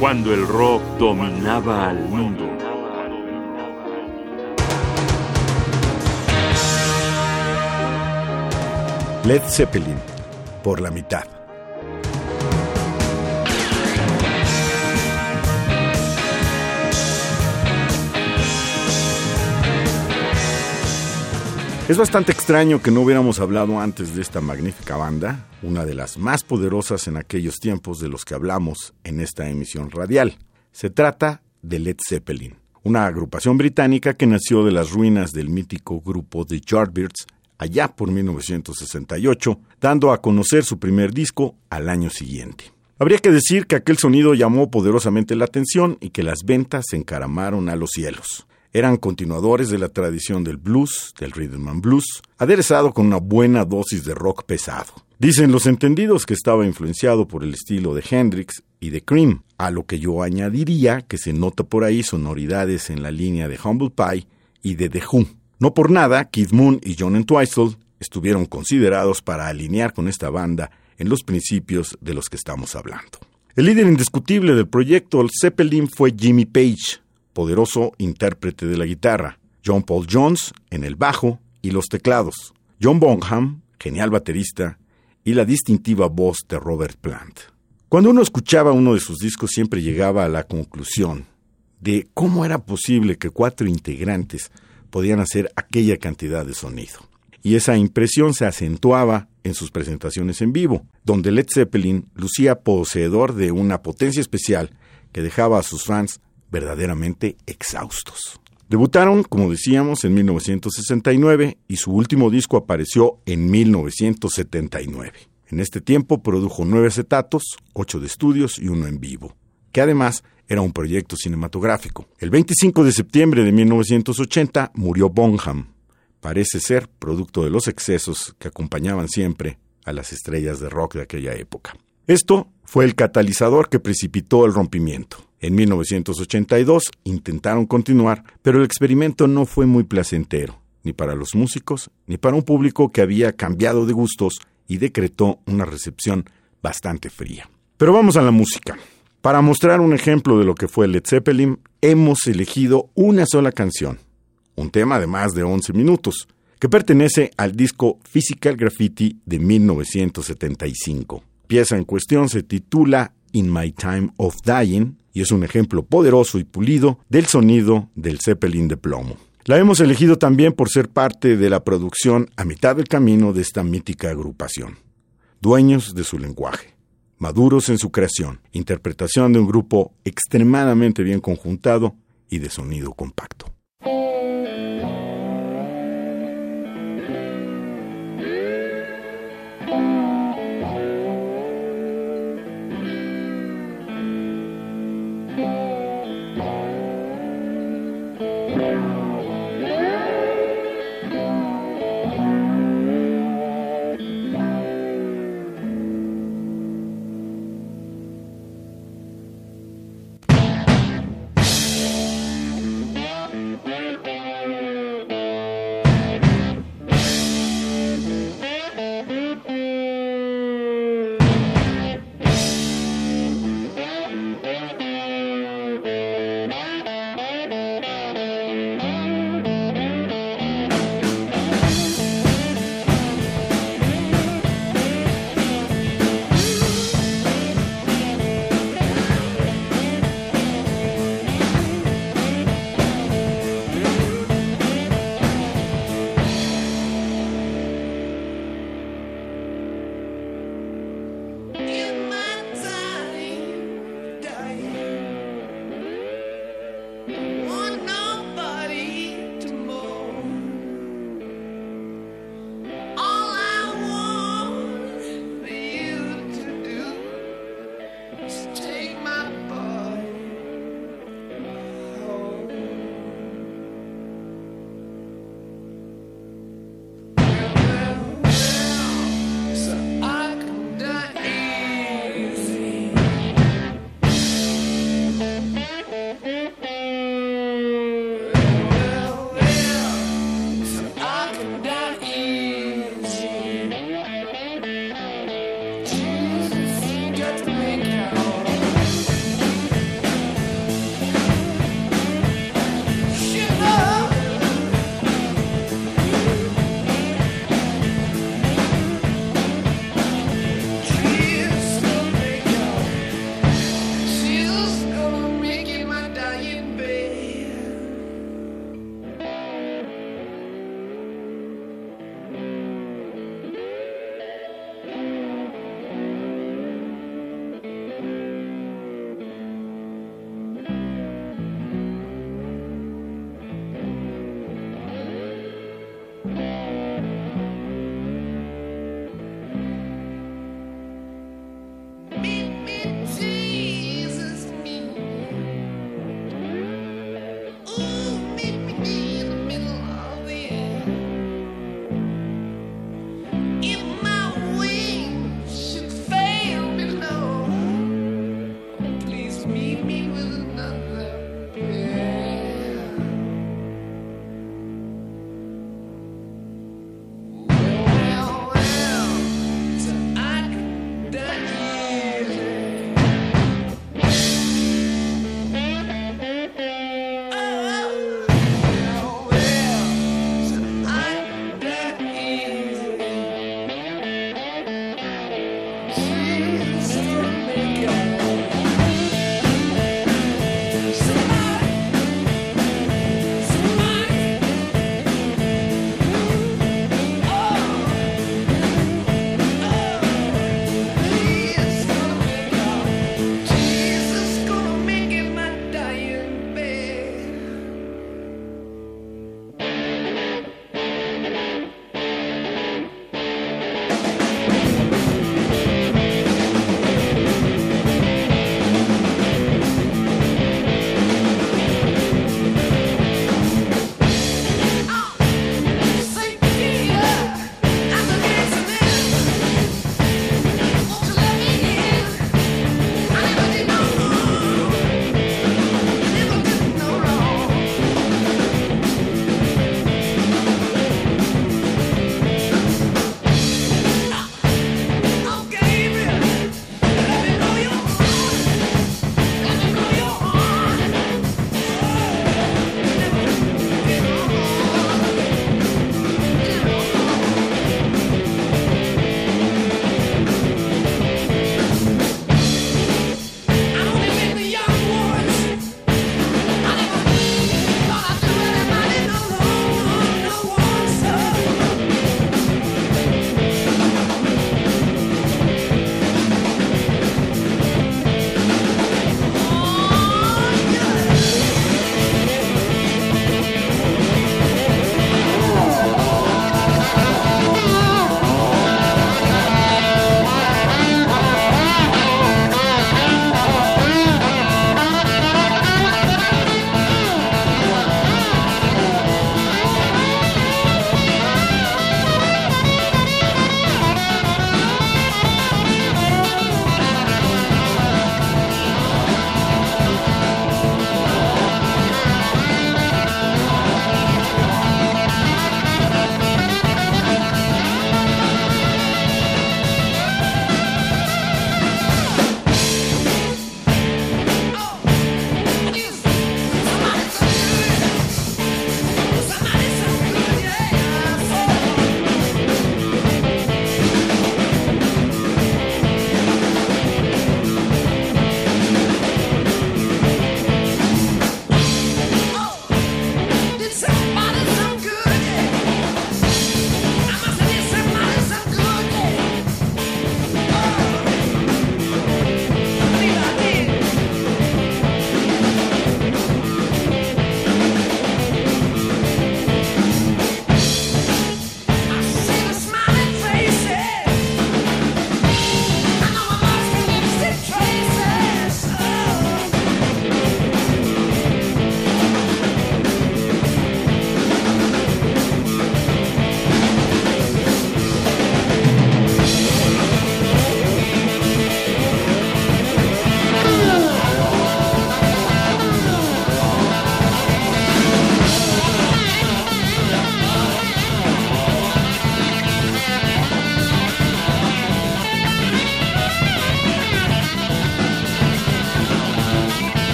cuando el rock dominaba al mundo. Led Zeppelin, por la mitad. Es bastante extraño que no hubiéramos hablado antes de esta magnífica banda, una de las más poderosas en aquellos tiempos de los que hablamos en esta emisión radial. Se trata de Led Zeppelin, una agrupación británica que nació de las ruinas del mítico grupo The Yardbirds allá por 1968, dando a conocer su primer disco al año siguiente. Habría que decir que aquel sonido llamó poderosamente la atención y que las ventas se encaramaron a los cielos. Eran continuadores de la tradición del blues, del rhythm and blues, aderezado con una buena dosis de rock pesado. Dicen los entendidos que estaba influenciado por el estilo de Hendrix y de Cream, a lo que yo añadiría que se nota por ahí sonoridades en la línea de Humble Pie y de The Who. No por nada, Keith Moon y John Entwistle estuvieron considerados para alinear con esta banda en los principios de los que estamos hablando. El líder indiscutible del proyecto Zeppelin fue Jimmy Page, poderoso intérprete de la guitarra, John Paul Jones en el bajo y los teclados, John Bonham, genial baterista, y la distintiva voz de Robert Plant. Cuando uno escuchaba uno de sus discos siempre llegaba a la conclusión de cómo era posible que cuatro integrantes podían hacer aquella cantidad de sonido. Y esa impresión se acentuaba en sus presentaciones en vivo, donde Led Zeppelin lucía poseedor de una potencia especial que dejaba a sus fans verdaderamente exhaustos. Debutaron, como decíamos, en 1969 y su último disco apareció en 1979. En este tiempo produjo nueve acetatos, ocho de estudios y uno en vivo, que además era un proyecto cinematográfico. El 25 de septiembre de 1980 murió Bonham, parece ser producto de los excesos que acompañaban siempre a las estrellas de rock de aquella época. Esto fue el catalizador que precipitó el rompimiento. En 1982 intentaron continuar, pero el experimento no fue muy placentero, ni para los músicos, ni para un público que había cambiado de gustos y decretó una recepción bastante fría. Pero vamos a la música. Para mostrar un ejemplo de lo que fue Led Zeppelin, hemos elegido una sola canción, un tema de más de 11 minutos, que pertenece al disco Physical Graffiti de 1975. Pieza en cuestión se titula In My Time of Dying y es un ejemplo poderoso y pulido del sonido del Zeppelin de plomo. La hemos elegido también por ser parte de la producción a mitad del camino de esta mítica agrupación. Dueños de su lenguaje, maduros en su creación, interpretación de un grupo extremadamente bien conjuntado y de sonido compacto.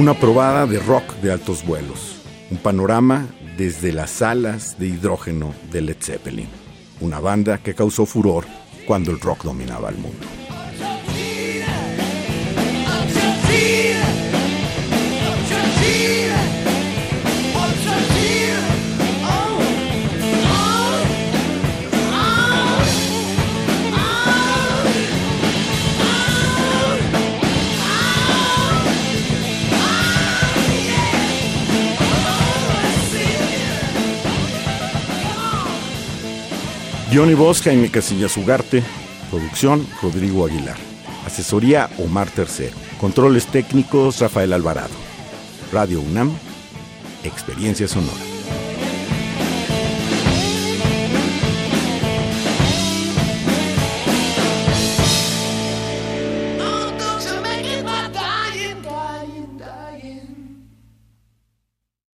Una probada de rock de altos vuelos. Un panorama desde las alas de hidrógeno de Led Zeppelin. Una banda que causó furor cuando el rock dominaba el mundo. Johnny Voz, Jaime Casillas Ugarte. Producción, Rodrigo Aguilar. Asesoría, Omar Tercero. Controles técnicos, Rafael Alvarado. Radio UNAM, Experiencia Sonora.